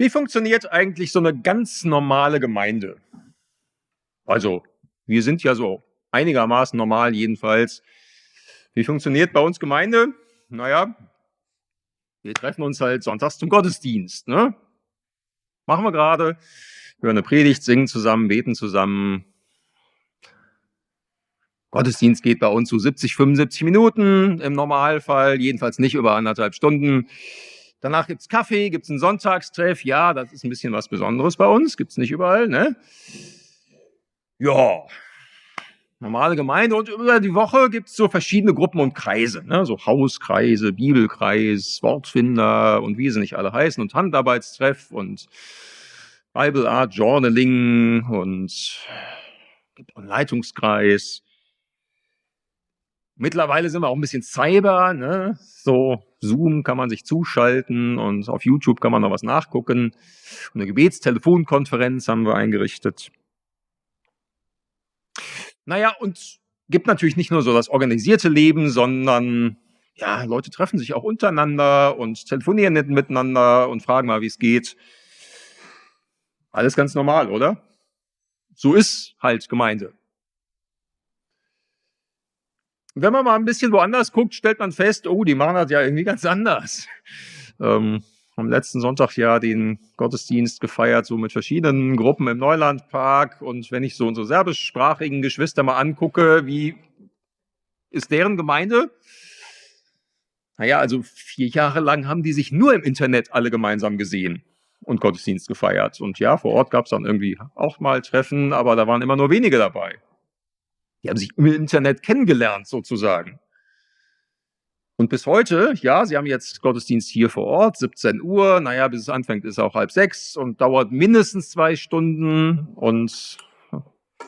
Wie funktioniert eigentlich so eine ganz normale Gemeinde? Also, wir sind ja so einigermaßen normal jedenfalls. Wie funktioniert bei uns Gemeinde? Naja, wir treffen uns halt sonntags zum Gottesdienst. Ne? Machen wir gerade. Hören eine Predigt, singen zusammen, beten zusammen. Gottesdienst geht bei uns so 70, 75 Minuten im Normalfall, jedenfalls nicht über anderthalb Stunden. Danach gibt's Kaffee, gibt's einen Sonntagstreff. Ja, das ist ein bisschen was Besonderes bei uns. Gibt's nicht überall, ne? Ja, normale Gemeinde. Und über die Woche gibt's so verschiedene Gruppen und Kreise. Ne? So Hauskreise, Bibelkreis, Wortfinder und wie sie nicht alle heißen. Und Handarbeitstreff und Bible Art Journaling und Leitungskreis. Mittlerweile sind wir auch ein bisschen Cyber, ne? So Zoom kann man sich zuschalten und auf YouTube kann man noch was nachgucken. Eine Gebetstelefonkonferenz haben wir eingerichtet. Naja, und gibt natürlich nicht nur so das organisierte Leben, sondern ja, Leute treffen sich auch untereinander und telefonieren miteinander und fragen mal, wie es geht. Alles ganz normal, oder? So ist halt Gemeinde. Wenn man mal ein bisschen woanders guckt, stellt man fest, oh, die machen das ja irgendwie ganz anders. Ähm, am letzten Sonntag ja den Gottesdienst gefeiert, so mit verschiedenen Gruppen im Neulandpark. Und wenn ich so unsere serbischsprachigen Geschwister mal angucke, wie ist deren Gemeinde? Naja, also vier Jahre lang haben die sich nur im Internet alle gemeinsam gesehen und Gottesdienst gefeiert. Und ja, vor Ort gab es dann irgendwie auch mal Treffen, aber da waren immer nur wenige dabei. Die haben sich im Internet kennengelernt, sozusagen. Und bis heute, ja, sie haben jetzt Gottesdienst hier vor Ort, 17 Uhr. Naja, bis es anfängt, ist auch halb sechs und dauert mindestens zwei Stunden. Und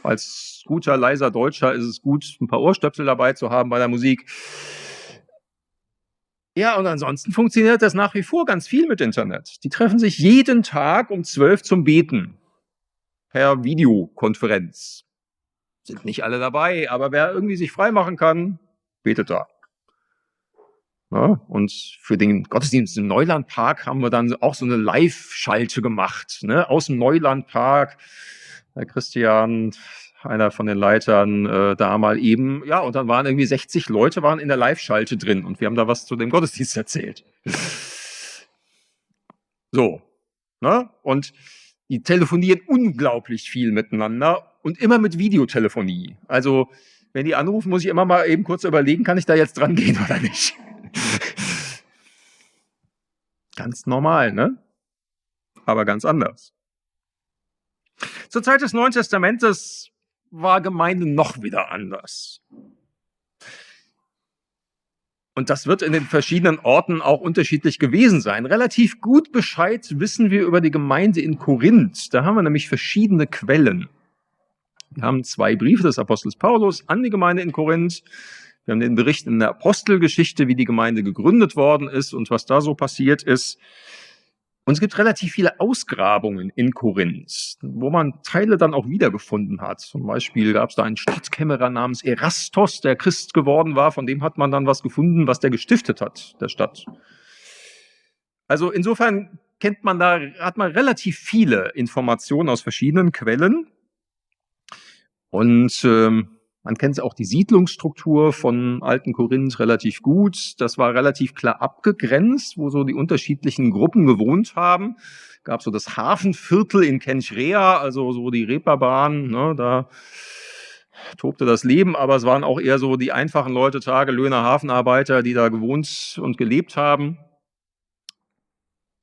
als guter, leiser Deutscher ist es gut, ein paar Ohrstöpsel dabei zu haben bei der Musik. Ja, und ansonsten funktioniert das nach wie vor ganz viel mit Internet. Die treffen sich jeden Tag um zwölf zum Beten. Per Videokonferenz. Sind nicht alle dabei, aber wer irgendwie sich frei machen kann, betet da. Ja, und für den Gottesdienst im Neulandpark haben wir dann auch so eine Live-Schalte gemacht, ne? aus dem Neulandpark. Herr Christian, einer von den Leitern, äh, da mal eben, ja, und dann waren irgendwie 60 Leute waren in der Live-Schalte drin und wir haben da was zu dem Gottesdienst erzählt. So, ne? Und die telefonieren unglaublich viel miteinander und immer mit Videotelefonie. Also, wenn die anrufen, muss ich immer mal eben kurz überlegen, kann ich da jetzt dran gehen oder nicht? ganz normal, ne? Aber ganz anders. Zur Zeit des Neuen Testamentes war Gemeinde noch wieder anders. Und das wird in den verschiedenen Orten auch unterschiedlich gewesen sein. Relativ gut Bescheid wissen wir über die Gemeinde in Korinth. Da haben wir nämlich verschiedene Quellen. Wir haben zwei Briefe des Apostels Paulus an die Gemeinde in Korinth. Wir haben den Bericht in der Apostelgeschichte, wie die Gemeinde gegründet worden ist und was da so passiert ist. Und es gibt relativ viele Ausgrabungen in Korinth, wo man Teile dann auch wiedergefunden hat. Zum Beispiel gab es da einen Stadtkämmerer namens Erastos, der Christ geworden war. Von dem hat man dann was gefunden, was der gestiftet hat, der Stadt. Also insofern kennt man da, hat man relativ viele Informationen aus verschiedenen Quellen. Und ähm, man kennt auch die Siedlungsstruktur von alten Korinth relativ gut. Das war relativ klar abgegrenzt, wo so die unterschiedlichen Gruppen gewohnt haben. Gab so das Hafenviertel in Kenchrea, also so die Reeperbahn, ne, da tobte das Leben, aber es waren auch eher so die einfachen Leute, Tagelöhner, Hafenarbeiter, die da gewohnt und gelebt haben.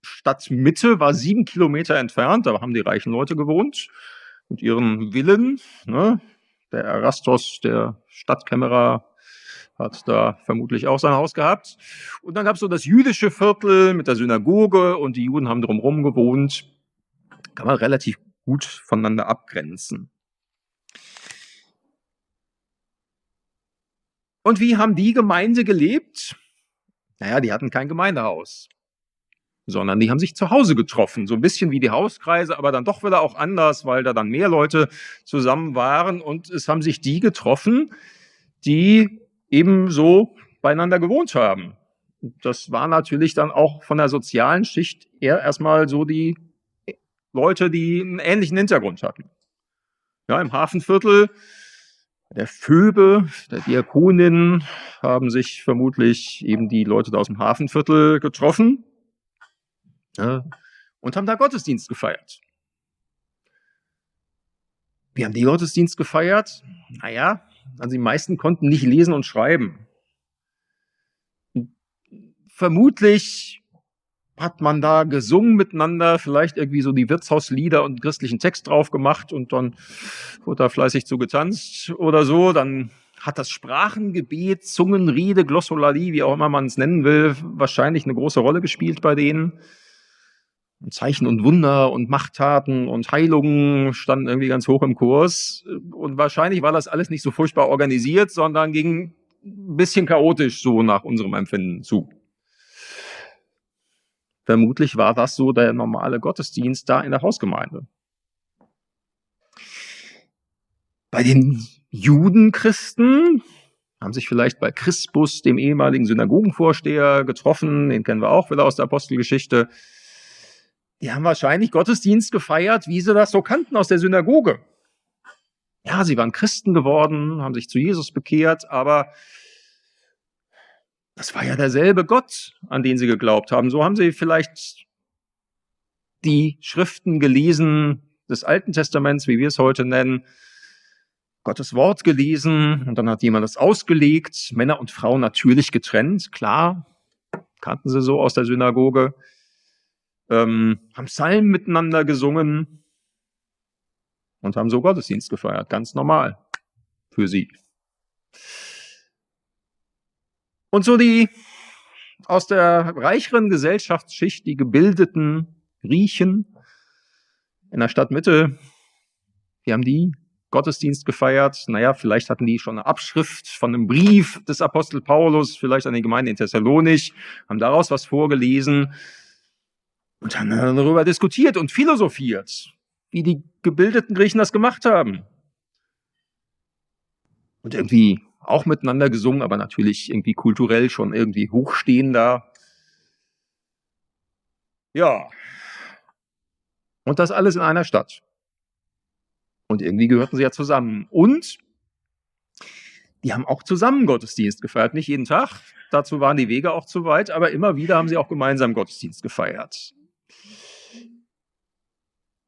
Stadtmitte war sieben Kilometer entfernt, da haben die reichen Leute gewohnt mit ihren Villen. Ne? Der Erastos, der Stadtkämmerer, hat da vermutlich auch sein Haus gehabt. Und dann gab es so das jüdische Viertel mit der Synagoge und die Juden haben drumherum gewohnt. Kann man relativ gut voneinander abgrenzen. Und wie haben die Gemeinde gelebt? Naja, die hatten kein Gemeindehaus sondern die haben sich zu Hause getroffen, so ein bisschen wie die Hauskreise, aber dann doch wieder auch anders, weil da dann mehr Leute zusammen waren und es haben sich die getroffen, die eben so beieinander gewohnt haben. Das war natürlich dann auch von der sozialen Schicht eher erstmal so die Leute, die einen ähnlichen Hintergrund hatten. Ja, im Hafenviertel der Phoebe, der Diakonin, haben sich vermutlich eben die Leute da aus dem Hafenviertel getroffen ja, und haben da Gottesdienst gefeiert. Wir haben die Gottesdienst gefeiert. Naja, also die meisten konnten nicht lesen und schreiben. Vermutlich hat man da gesungen miteinander, vielleicht irgendwie so die Wirtshauslieder und christlichen Text drauf gemacht und dann wurde da fleißig zu getanzt oder so. Dann hat das Sprachengebet, Zungenrede, Glossolalie, wie auch immer man es nennen will, wahrscheinlich eine große Rolle gespielt bei denen. Zeichen und Wunder und Machttaten und Heilungen standen irgendwie ganz hoch im Kurs. Und wahrscheinlich war das alles nicht so furchtbar organisiert, sondern ging ein bisschen chaotisch so nach unserem Empfinden zu. Vermutlich war das so der normale Gottesdienst da in der Hausgemeinde. Bei den Judenchristen haben sich vielleicht bei Crispus, dem ehemaligen Synagogenvorsteher, getroffen. Den kennen wir auch wieder aus der Apostelgeschichte die haben wahrscheinlich Gottesdienst gefeiert, wie sie das so kannten aus der Synagoge. Ja, sie waren Christen geworden, haben sich zu Jesus bekehrt, aber das war ja derselbe Gott, an den sie geglaubt haben. So haben sie vielleicht die Schriften gelesen des Alten Testaments, wie wir es heute nennen, Gottes Wort gelesen und dann hat jemand das ausgelegt, Männer und Frauen natürlich getrennt, klar, kannten sie so aus der Synagoge ähm, haben Psalmen miteinander gesungen und haben so Gottesdienst gefeiert, ganz normal für sie. Und so die aus der reicheren Gesellschaftsschicht, die gebildeten Griechen in der Stadtmitte, wie haben die Gottesdienst gefeiert. Naja, vielleicht hatten die schon eine Abschrift von einem Brief des Apostel Paulus, vielleicht an die Gemeinde in Thessalonich, haben daraus was vorgelesen. Und haben dann darüber diskutiert und philosophiert, wie die gebildeten Griechen das gemacht haben. Und irgendwie auch miteinander gesungen, aber natürlich irgendwie kulturell schon irgendwie hochstehender. Ja. Und das alles in einer Stadt. Und irgendwie gehörten sie ja zusammen. Und die haben auch zusammen Gottesdienst gefeiert. Nicht jeden Tag, dazu waren die Wege auch zu weit, aber immer wieder haben sie auch gemeinsam Gottesdienst gefeiert.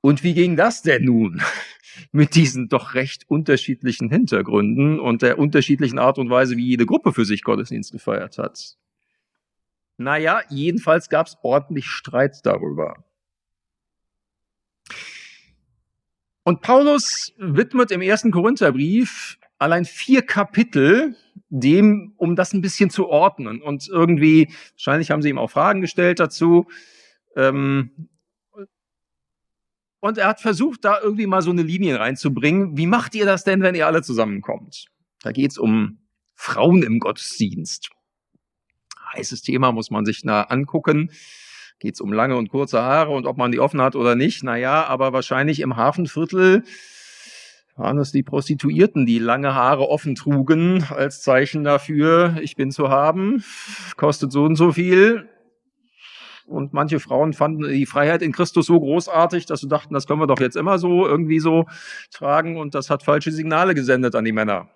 Und wie ging das denn nun mit diesen doch recht unterschiedlichen Hintergründen und der unterschiedlichen Art und Weise, wie jede Gruppe für sich Gottesdienst gefeiert hat? Naja, jedenfalls gab es ordentlich Streit darüber. Und Paulus widmet im ersten Korintherbrief allein vier Kapitel dem, um das ein bisschen zu ordnen. Und irgendwie, wahrscheinlich haben sie ihm auch Fragen gestellt dazu. Ähm, und er hat versucht, da irgendwie mal so eine Linie reinzubringen. Wie macht ihr das denn, wenn ihr alle zusammenkommt? Da geht's um Frauen im Gottesdienst. Heißes Thema, muss man sich nah angucken. Geht's um lange und kurze Haare und ob man die offen hat oder nicht. Naja, aber wahrscheinlich im Hafenviertel waren es die Prostituierten, die lange Haare offen trugen, als Zeichen dafür, ich bin zu haben, kostet so und so viel. Und manche Frauen fanden die Freiheit in Christus so großartig, dass sie dachten, das können wir doch jetzt immer so irgendwie so tragen. Und das hat falsche Signale gesendet an die Männer.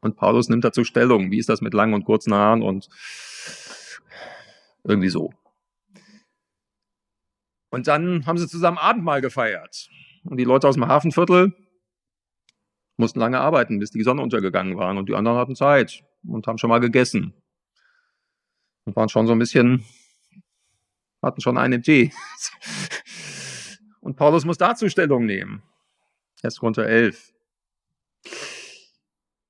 Und Paulus nimmt dazu Stellung. Wie ist das mit langen und kurzen Haaren und irgendwie so. Und dann haben sie zusammen Abendmahl gefeiert. Und die Leute aus dem Hafenviertel mussten lange arbeiten, bis die Sonne untergegangen war. Und die anderen hatten Zeit und haben schon mal gegessen und waren schon so ein bisschen, hatten schon einen Tee. Und Paulus muss dazu Stellung nehmen. 1. Korinther 11.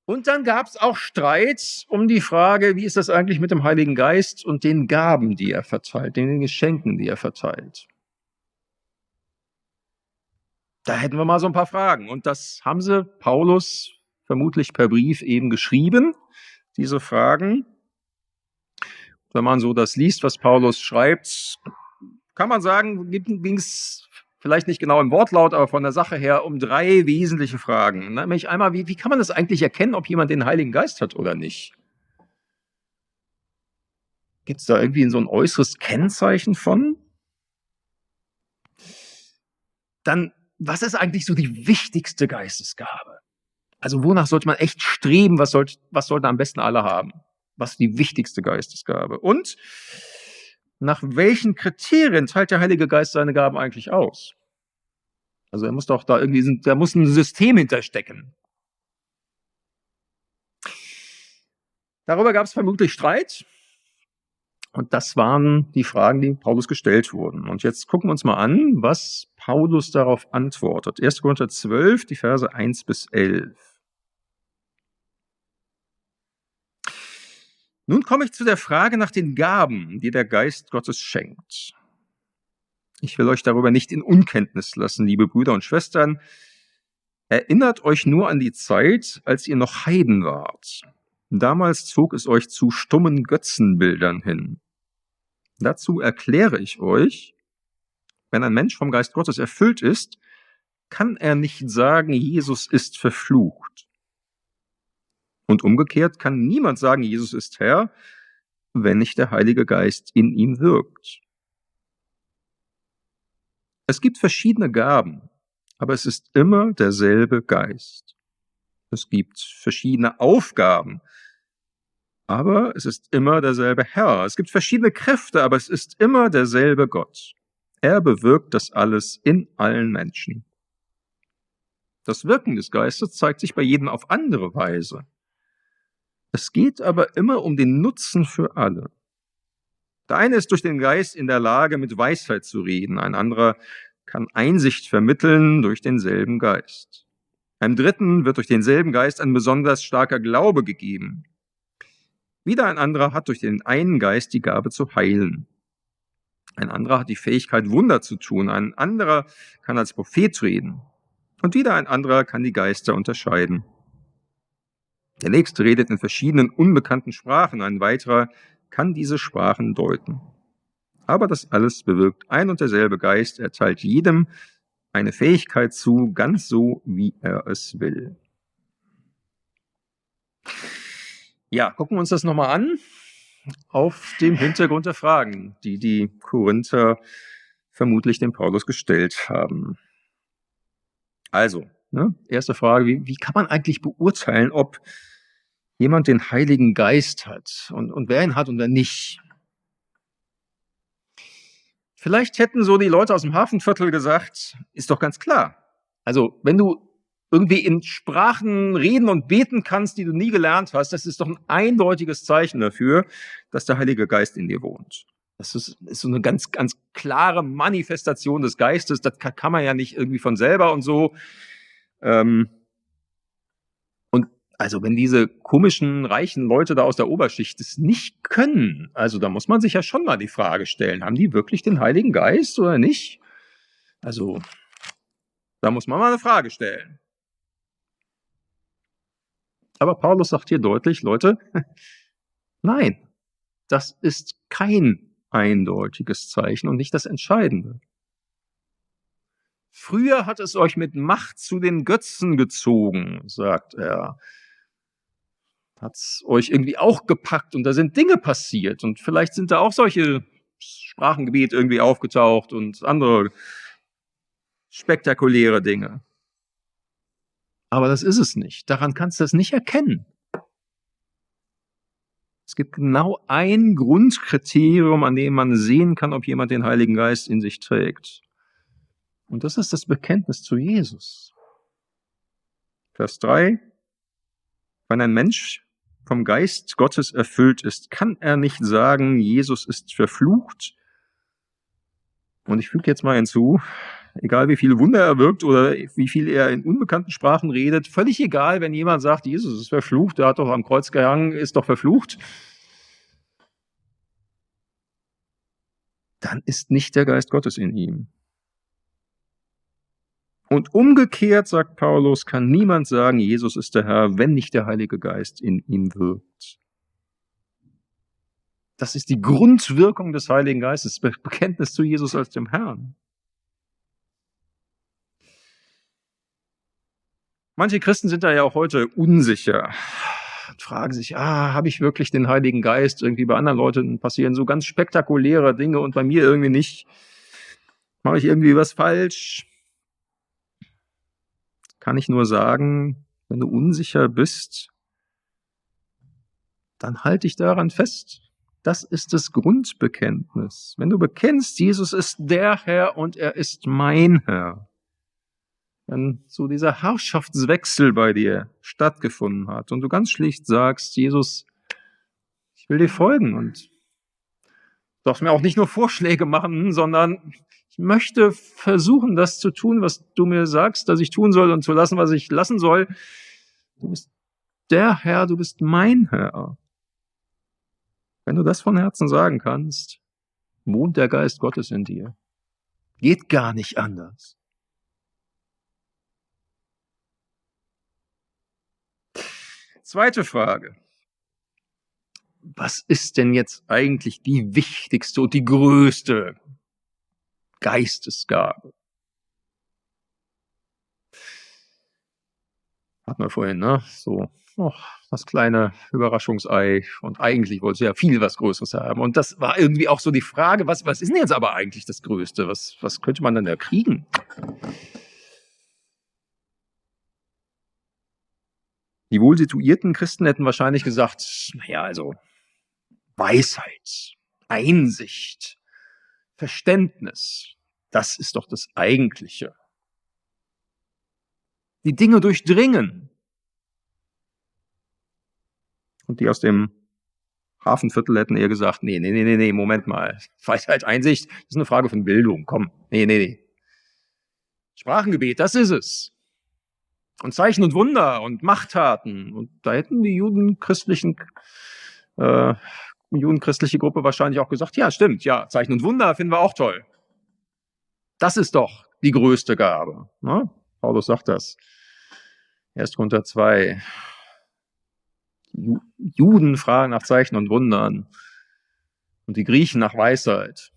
Und dann gab es auch Streit um die Frage, wie ist das eigentlich mit dem Heiligen Geist und den Gaben, die er verteilt, den Geschenken, die er verteilt. Da hätten wir mal so ein paar Fragen. Und das haben sie Paulus vermutlich per Brief eben geschrieben, diese Fragen wenn man so das liest, was Paulus schreibt, kann man sagen, ging es vielleicht nicht genau im Wortlaut, aber von der Sache her um drei wesentliche Fragen. Nämlich einmal, wie, wie kann man das eigentlich erkennen, ob jemand den Heiligen Geist hat oder nicht? Gibt es da irgendwie so ein äußeres Kennzeichen von? dann was ist eigentlich so die wichtigste Geistesgabe? Also wonach sollte man echt streben? Was, sollte, was sollten am besten alle haben? Was die wichtigste Geistesgabe? Und nach welchen Kriterien teilt der Heilige Geist seine Gaben eigentlich aus? Also er muss doch da irgendwie, da muss ein System hinterstecken. Darüber gab es vermutlich Streit. Und das waren die Fragen, die Paulus gestellt wurden. Und jetzt gucken wir uns mal an, was Paulus darauf antwortet. 1. Korinther 12, die Verse 1 bis 11. Nun komme ich zu der Frage nach den Gaben, die der Geist Gottes schenkt. Ich will euch darüber nicht in Unkenntnis lassen, liebe Brüder und Schwestern. Erinnert euch nur an die Zeit, als ihr noch Heiden wart. Damals zog es euch zu stummen Götzenbildern hin. Dazu erkläre ich euch, wenn ein Mensch vom Geist Gottes erfüllt ist, kann er nicht sagen, Jesus ist verflucht. Und umgekehrt kann niemand sagen, Jesus ist Herr, wenn nicht der Heilige Geist in ihm wirkt. Es gibt verschiedene Gaben, aber es ist immer derselbe Geist. Es gibt verschiedene Aufgaben, aber es ist immer derselbe Herr. Es gibt verschiedene Kräfte, aber es ist immer derselbe Gott. Er bewirkt das alles in allen Menschen. Das Wirken des Geistes zeigt sich bei jedem auf andere Weise. Es geht aber immer um den Nutzen für alle. Der eine ist durch den Geist in der Lage, mit Weisheit zu reden, ein anderer kann Einsicht vermitteln durch denselben Geist. Einem Dritten wird durch denselben Geist ein besonders starker Glaube gegeben. Wieder ein anderer hat durch den einen Geist die Gabe zu heilen. Ein anderer hat die Fähigkeit, Wunder zu tun. Ein anderer kann als Prophet reden. Und wieder ein anderer kann die Geister unterscheiden. Der nächste redet in verschiedenen unbekannten Sprachen. Ein weiterer kann diese Sprachen deuten. Aber das alles bewirkt ein und derselbe Geist. Er teilt jedem eine Fähigkeit zu, ganz so, wie er es will. Ja, gucken wir uns das nochmal an auf dem Hintergrund der Fragen, die die Korinther vermutlich dem Paulus gestellt haben. Also, ne, erste Frage, wie, wie kann man eigentlich beurteilen, ob jemand den Heiligen Geist hat und, und wer ihn hat und wer nicht? Vielleicht hätten so die Leute aus dem Hafenviertel gesagt, ist doch ganz klar. Also, wenn du irgendwie in Sprachen reden und beten kannst, die du nie gelernt hast, das ist doch ein eindeutiges Zeichen dafür, dass der Heilige Geist in dir wohnt. Das ist, ist so eine ganz, ganz klare Manifestation des Geistes. Das kann, kann man ja nicht irgendwie von selber und so. Ähm also wenn diese komischen, reichen Leute da aus der Oberschicht es nicht können, also da muss man sich ja schon mal die Frage stellen, haben die wirklich den Heiligen Geist oder nicht? Also da muss man mal eine Frage stellen. Aber Paulus sagt hier deutlich, Leute, nein, das ist kein eindeutiges Zeichen und nicht das Entscheidende. Früher hat es euch mit Macht zu den Götzen gezogen, sagt er. Hat's euch irgendwie auch gepackt und da sind Dinge passiert und vielleicht sind da auch solche Sprachengebiet irgendwie aufgetaucht und andere spektakuläre Dinge. Aber das ist es nicht. Daran kannst du es nicht erkennen. Es gibt genau ein Grundkriterium, an dem man sehen kann, ob jemand den Heiligen Geist in sich trägt. Und das ist das Bekenntnis zu Jesus. Vers 3. Wenn ein Mensch vom Geist Gottes erfüllt ist, kann er nicht sagen, Jesus ist verflucht. Und ich füge jetzt mal hinzu, egal wie viele Wunder er wirkt oder wie viel er in unbekannten Sprachen redet, völlig egal, wenn jemand sagt, Jesus ist verflucht, der hat doch am Kreuz gehangen, ist doch verflucht, dann ist nicht der Geist Gottes in ihm. Und umgekehrt, sagt Paulus, kann niemand sagen, Jesus ist der Herr, wenn nicht der Heilige Geist in ihm wirkt. Das ist die Grundwirkung des Heiligen Geistes, Bekenntnis zu Jesus als dem Herrn. Manche Christen sind da ja auch heute unsicher und fragen sich, ah, habe ich wirklich den Heiligen Geist? Irgendwie bei anderen Leuten passieren so ganz spektakuläre Dinge und bei mir irgendwie nicht. Mache ich irgendwie was falsch? Kann ich nur sagen, wenn du unsicher bist, dann halte dich daran fest. Das ist das Grundbekenntnis. Wenn du bekennst, Jesus ist der Herr und er ist mein Herr, wenn so dieser Herrschaftswechsel bei dir stattgefunden hat und du ganz schlicht sagst, Jesus, ich will dir folgen und du darfst mir auch nicht nur Vorschläge machen, sondern ich möchte versuchen, das zu tun, was du mir sagst, dass ich tun soll und zu lassen, was ich lassen soll. Du bist der Herr, du bist mein Herr. Wenn du das von Herzen sagen kannst, wohnt der Geist Gottes in dir. Geht gar nicht anders. Zweite Frage. Was ist denn jetzt eigentlich die wichtigste und die größte Geistesgabe? Hatten wir vorhin, ne? So oh, das kleine Überraschungsei. Und eigentlich wollte sie ja viel was Größeres haben. Und das war irgendwie auch so die Frage, was, was ist denn jetzt aber eigentlich das Größte? Was, was könnte man denn da kriegen? Die wohl situierten Christen hätten wahrscheinlich gesagt, naja, also Weisheit, Einsicht, Verständnis, das ist doch das Eigentliche. Die Dinge durchdringen, und die aus dem Hafenviertel hätten eher gesagt, nee, nee, nee, nee, nee, Moment mal. Weisheit, Einsicht, das ist eine Frage von Bildung. Komm, nee, nee, nee. Sprachengebet, das ist es. Und Zeichen und Wunder und Machttaten. Und da hätten die judenchristlichen, äh, judenchristliche Gruppe wahrscheinlich auch gesagt, ja, stimmt, ja, Zeichen und Wunder finden wir auch toll. Das ist doch die größte Gabe. Ne? Paulus sagt das. Erst unter zwei. Juden fragen nach Zeichen und Wundern und die Griechen nach Weisheit.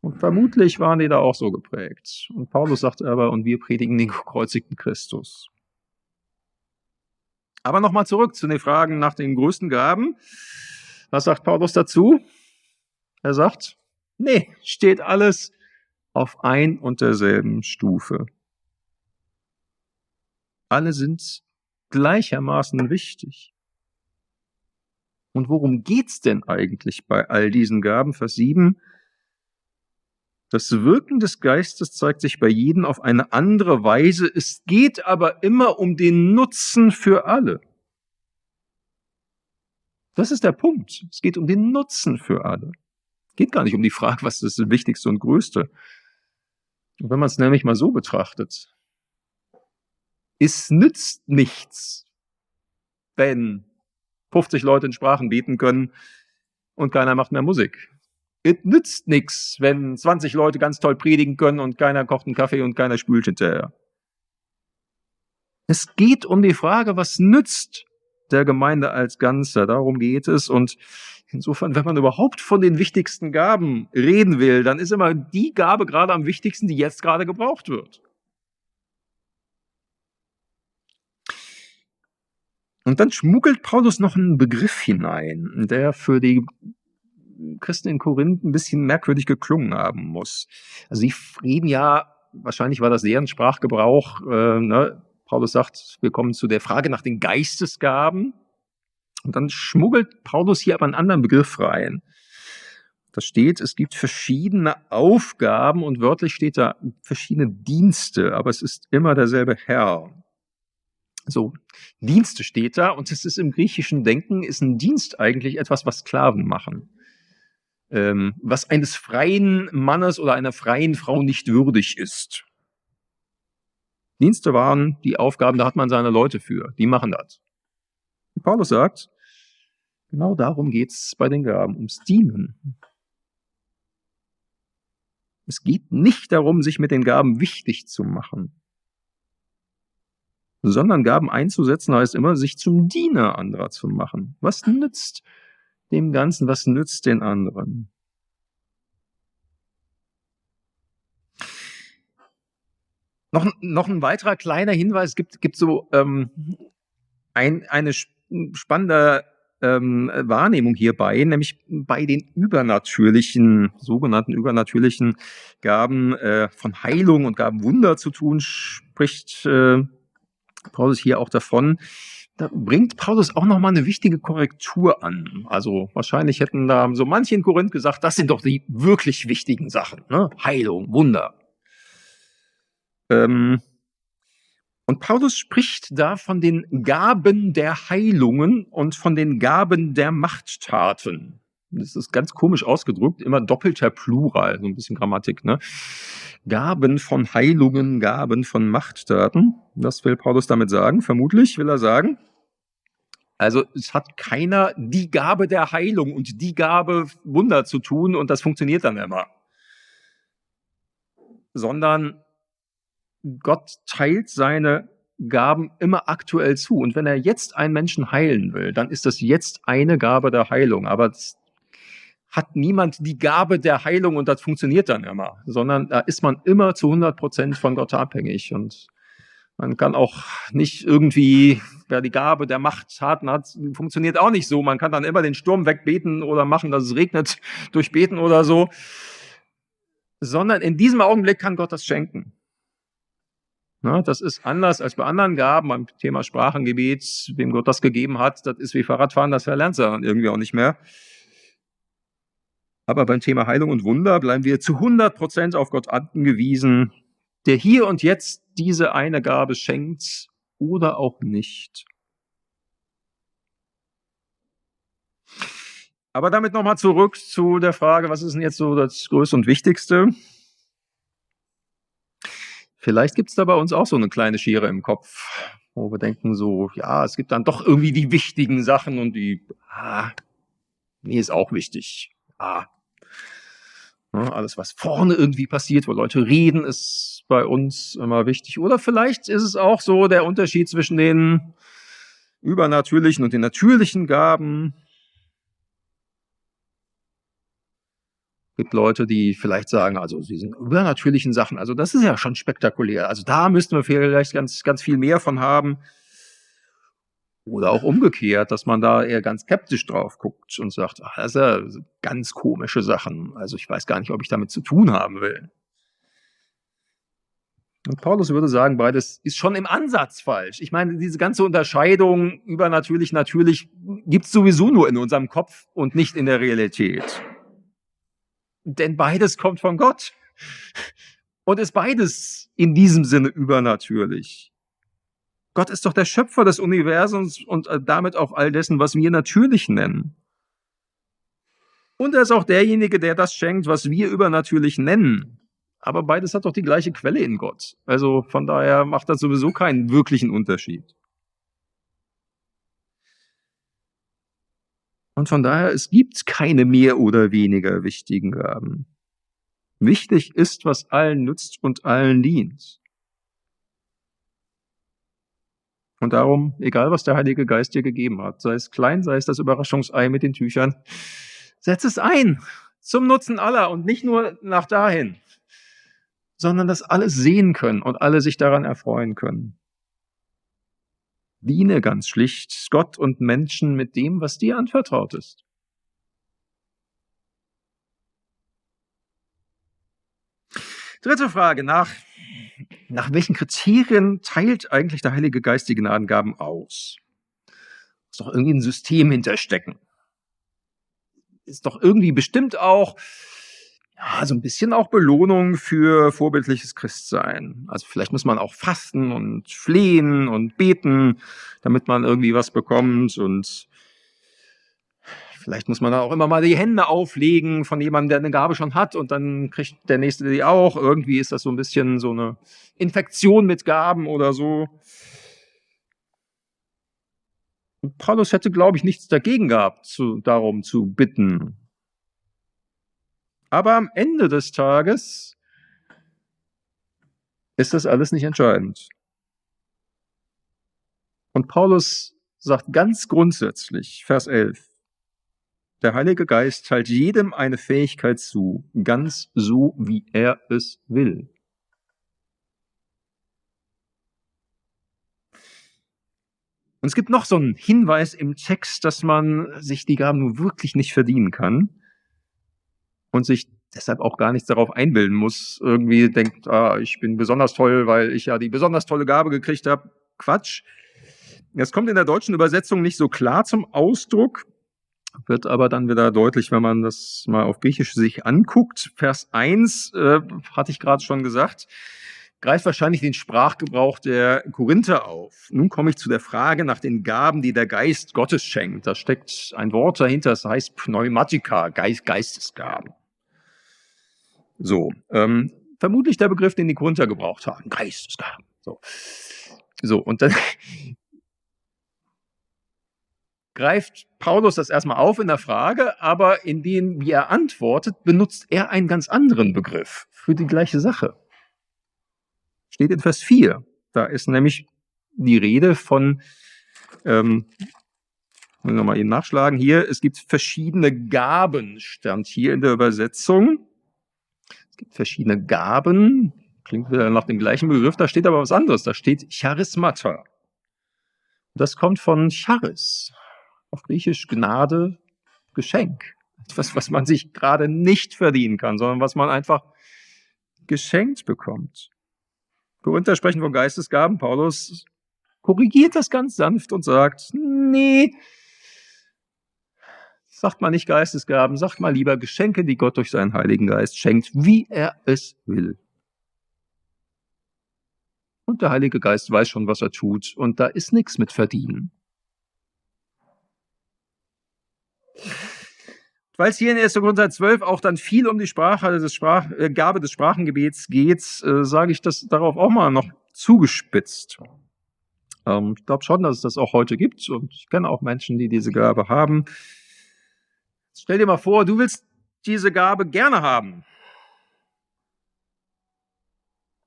Und vermutlich waren die da auch so geprägt. Und Paulus sagt aber, und wir predigen den gekreuzigten Christus. Aber nochmal zurück zu den Fragen nach den größten Gaben. Was sagt Paulus dazu? Er sagt, nee, steht alles auf ein und derselben Stufe. Alle sind gleichermaßen wichtig. Und worum geht's denn eigentlich bei all diesen Gaben? Vers 7. Das Wirken des Geistes zeigt sich bei jedem auf eine andere Weise. Es geht aber immer um den Nutzen für alle. Das ist der Punkt. Es geht um den Nutzen für alle. Geht gar nicht um die Frage, was ist das Wichtigste und Größte. Und wenn man es nämlich mal so betrachtet, es nützt nichts, wenn 50 Leute in Sprachen bieten können und keiner macht mehr Musik. Es nützt nichts, wenn 20 Leute ganz toll predigen können und keiner kocht einen Kaffee und keiner spült hinterher. Es geht um die Frage, was nützt der Gemeinde als Ganzer? Darum geht es. Und insofern, wenn man überhaupt von den wichtigsten Gaben reden will, dann ist immer die Gabe gerade am wichtigsten, die jetzt gerade gebraucht wird. Und dann schmuggelt Paulus noch einen Begriff hinein, der für die Christen in Korinth ein bisschen merkwürdig geklungen haben muss. Also sie reden ja, wahrscheinlich war das deren Sprachgebrauch, äh, ne? Paulus sagt, wir kommen zu der Frage nach den Geistesgaben. Und dann schmuggelt Paulus hier aber einen anderen Begriff rein. Da steht, es gibt verschiedene Aufgaben und wörtlich steht da verschiedene Dienste, aber es ist immer derselbe Herr. So, Dienste steht da und es ist im griechischen Denken, ist ein Dienst eigentlich etwas, was Sklaven machen. Ähm, was eines freien Mannes oder einer freien Frau nicht würdig ist. Dienste waren die Aufgaben, da hat man seine Leute für, die machen das. Und Paulus sagt, genau darum geht's bei den Gaben, ums Dienen. Es geht nicht darum, sich mit den Gaben wichtig zu machen sondern Gaben einzusetzen heißt immer, sich zum Diener anderer zu machen. Was nützt dem Ganzen, was nützt den anderen? Noch, noch ein weiterer kleiner Hinweis gibt, gibt so ähm, ein, eine spannende ähm, Wahrnehmung hierbei, nämlich bei den übernatürlichen, sogenannten übernatürlichen Gaben äh, von Heilung und Gaben Wunder zu tun, spricht äh, Paulus hier auch davon, da bringt Paulus auch nochmal eine wichtige Korrektur an. Also wahrscheinlich hätten da so manche in Korinth gesagt, das sind doch die wirklich wichtigen Sachen. Ne? Heilung, Wunder. Ähm, und Paulus spricht da von den Gaben der Heilungen und von den Gaben der Machttaten. Das ist ganz komisch ausgedrückt, immer doppelter Plural, so ein bisschen Grammatik. Ne? Gaben von Heilungen, Gaben von Machttaten. Das will Paulus damit sagen. Vermutlich will er sagen, also es hat keiner die Gabe der Heilung und die Gabe Wunder zu tun und das funktioniert dann immer. Sondern Gott teilt seine Gaben immer aktuell zu. Und wenn er jetzt einen Menschen heilen will, dann ist das jetzt eine Gabe der Heilung. Aber hat niemand die Gabe der Heilung und das funktioniert dann immer, sondern da ist man immer zu 100 Prozent von Gott abhängig und man kann auch nicht irgendwie, wer die Gabe der Machttaten hat, funktioniert auch nicht so. Man kann dann immer den Sturm wegbeten oder machen, dass es regnet durch Beten oder so. Sondern in diesem Augenblick kann Gott das schenken. Na, das ist anders als bei anderen Gaben, beim Thema Sprachengebet, wem Gott das gegeben hat, das ist wie Fahrradfahren, das verlernt er dann irgendwie auch nicht mehr. Aber beim Thema Heilung und Wunder bleiben wir zu 100 Prozent auf Gott angewiesen, der hier und jetzt diese eine Gabe schenkt oder auch nicht. Aber damit nochmal zurück zu der Frage, was ist denn jetzt so das Größte und Wichtigste? Vielleicht gibt es da bei uns auch so eine kleine Schere im Kopf, wo wir denken so, ja, es gibt dann doch irgendwie die wichtigen Sachen und die, ah, nee, ist auch wichtig. Ah, Ne, alles, was vorne irgendwie passiert, wo Leute reden, ist bei uns immer wichtig. Oder vielleicht ist es auch so der Unterschied zwischen den übernatürlichen und den natürlichen Gaben. Gibt Leute, die vielleicht sagen, also diesen übernatürlichen Sachen, also das ist ja schon spektakulär. Also da müssten wir vielleicht ganz, ganz viel mehr von haben. Oder auch umgekehrt, dass man da eher ganz skeptisch drauf guckt und sagt, ach, das ist ja ganz komische Sachen. Also ich weiß gar nicht, ob ich damit zu tun haben will. Und Paulus würde sagen, beides ist schon im Ansatz falsch. Ich meine, diese ganze Unterscheidung übernatürlich, natürlich gibt's sowieso nur in unserem Kopf und nicht in der Realität. Denn beides kommt von Gott. Und ist beides in diesem Sinne übernatürlich. Gott ist doch der Schöpfer des Universums und äh, damit auch all dessen, was wir natürlich nennen. Und er ist auch derjenige, der das schenkt, was wir übernatürlich nennen. Aber beides hat doch die gleiche Quelle in Gott. Also von daher macht das sowieso keinen wirklichen Unterschied. Und von daher, es gibt keine mehr oder weniger wichtigen Gaben. Wichtig ist, was allen nützt und allen dient. Und darum, egal was der Heilige Geist dir gegeben hat, sei es klein, sei es das Überraschungsei mit den Tüchern, setz es ein zum Nutzen aller und nicht nur nach dahin, sondern dass alle sehen können und alle sich daran erfreuen können. Diene ganz schlicht Gott und Menschen mit dem, was dir anvertraut ist. Dritte Frage nach nach welchen Kriterien teilt eigentlich der Heilige Geist die Gnadengaben aus? Muss doch irgendwie ein System hinterstecken. Ist doch irgendwie bestimmt auch ja, so ein bisschen auch Belohnung für vorbildliches Christsein. Also vielleicht muss man auch fasten und flehen und beten, damit man irgendwie was bekommt und Vielleicht muss man da auch immer mal die Hände auflegen von jemandem, der eine Gabe schon hat und dann kriegt der Nächste die auch. Irgendwie ist das so ein bisschen so eine Infektion mit Gaben oder so. Paulus hätte, glaube ich, nichts dagegen gehabt, zu, darum zu bitten. Aber am Ende des Tages ist das alles nicht entscheidend. Und Paulus sagt ganz grundsätzlich, Vers 11, der Heilige Geist teilt jedem eine Fähigkeit zu, ganz so, wie er es will. Und es gibt noch so einen Hinweis im Text, dass man sich die Gaben nur wirklich nicht verdienen kann und sich deshalb auch gar nichts darauf einbilden muss. Irgendwie denkt, ah, ich bin besonders toll, weil ich ja die besonders tolle Gabe gekriegt habe. Quatsch. Das kommt in der deutschen Übersetzung nicht so klar zum Ausdruck, wird aber dann wieder deutlich, wenn man das mal auf Griechisch sich anguckt. Vers 1 äh, hatte ich gerade schon gesagt, greift wahrscheinlich den Sprachgebrauch der Korinther auf. Nun komme ich zu der Frage nach den Gaben, die der Geist Gottes schenkt. Da steckt ein Wort dahinter, das heißt Pneumatika, Geist, Geistesgaben. So, ähm, vermutlich der Begriff, den die Korinther gebraucht haben, Geistesgaben. So, so und dann greift Paulus das erstmal auf in der Frage, aber in dem, wie er antwortet, benutzt er einen ganz anderen Begriff für die gleiche Sache. Steht in Vers 4. Da ist nämlich die Rede von, ähm, muss ich nochmal eben nachschlagen, hier, es gibt verschiedene Gaben, stand hier in der Übersetzung. Es gibt verschiedene Gaben, klingt wieder nach dem gleichen Begriff, da steht aber was anderes, da steht Charismata. Das kommt von Charis, auf Griechisch Gnade, Geschenk. Etwas, was man sich gerade nicht verdienen kann, sondern was man einfach geschenkt bekommt. Korinther sprechen von Geistesgaben. Paulus korrigiert das ganz sanft und sagt, nee, sagt mal nicht Geistesgaben, sagt mal lieber Geschenke, die Gott durch seinen Heiligen Geist schenkt, wie er es will. Und der Heilige Geist weiß schon, was er tut, und da ist nichts mit verdienen. Weil es hier in 1. Korinther 12 auch dann viel um die Sprache, des Sprach, äh, Gabe des Sprachengebets geht, äh, sage ich das darauf auch mal noch zugespitzt. Ähm, ich glaube schon, dass es das auch heute gibt und ich kenne auch Menschen, die diese Gabe haben. Stell dir mal vor, du willst diese Gabe gerne haben.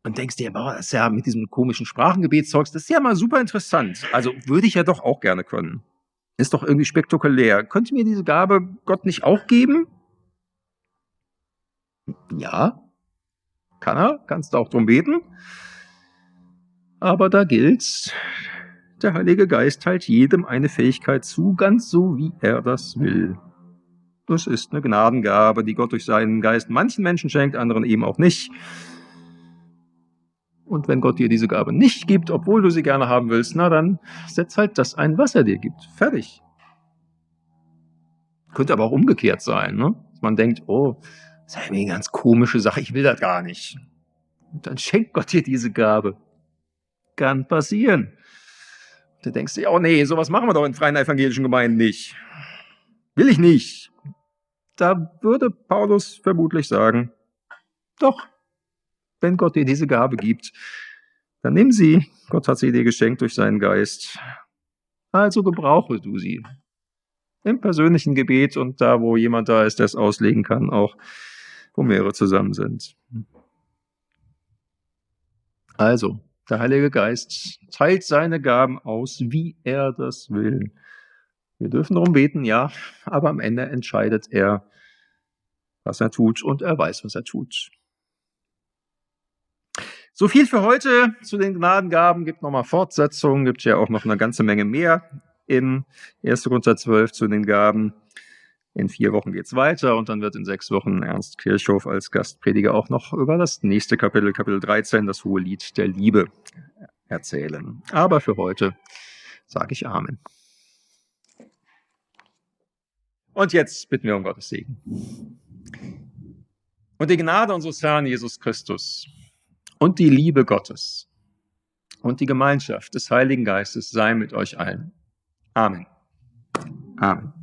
Und denkst dir, boah, das ist ja mit diesem komischen Sprachengebetszeugs, das ist ja mal super interessant. Also würde ich ja doch auch gerne können. Ist doch irgendwie spektakulär. Könnte mir diese Gabe Gott nicht auch geben? Ja, kann er, kannst du auch drum beten. Aber da gilt, der Heilige Geist teilt jedem eine Fähigkeit zu, ganz so wie er das will. Das ist eine Gnadengabe, die Gott durch seinen Geist manchen Menschen schenkt, anderen eben auch nicht. Und wenn Gott dir diese Gabe nicht gibt, obwohl du sie gerne haben willst, na dann setz halt das ein, was er dir gibt. Fertig. Könnte aber auch umgekehrt sein, ne? Dass man denkt, oh, das ist eine ganz komische Sache, ich will das gar nicht. Und dann schenkt Gott dir diese Gabe. Kann passieren. Und du denkst dir, oh nee, sowas machen wir doch in freien evangelischen Gemeinden nicht. Will ich nicht. Da würde Paulus vermutlich sagen, doch, wenn Gott dir diese Gabe gibt, dann nimm sie. Gott hat sie dir geschenkt durch seinen Geist. Also gebrauche du sie. Im persönlichen Gebet und da, wo jemand da ist, der es auslegen kann, auch wo mehrere zusammen sind. Also, der Heilige Geist teilt seine Gaben aus, wie er das will. Wir dürfen darum beten, ja, aber am Ende entscheidet er, was er tut und er weiß, was er tut. So viel für heute zu den Gnadengaben. Gibt nochmal Fortsetzungen, gibt ja auch noch eine ganze Menge mehr in 1. Korinther 12 zu den Gaben. In vier Wochen geht's weiter und dann wird in sechs Wochen Ernst Kirchhoff als Gastprediger auch noch über das nächste Kapitel, Kapitel 13, das hohe Lied der Liebe erzählen. Aber für heute sage ich Amen. Und jetzt bitten wir um Gottes Segen. Und die Gnade unseres Herrn Jesus Christus und die Liebe Gottes und die Gemeinschaft des Heiligen Geistes sei mit euch allen. Amen. Amen.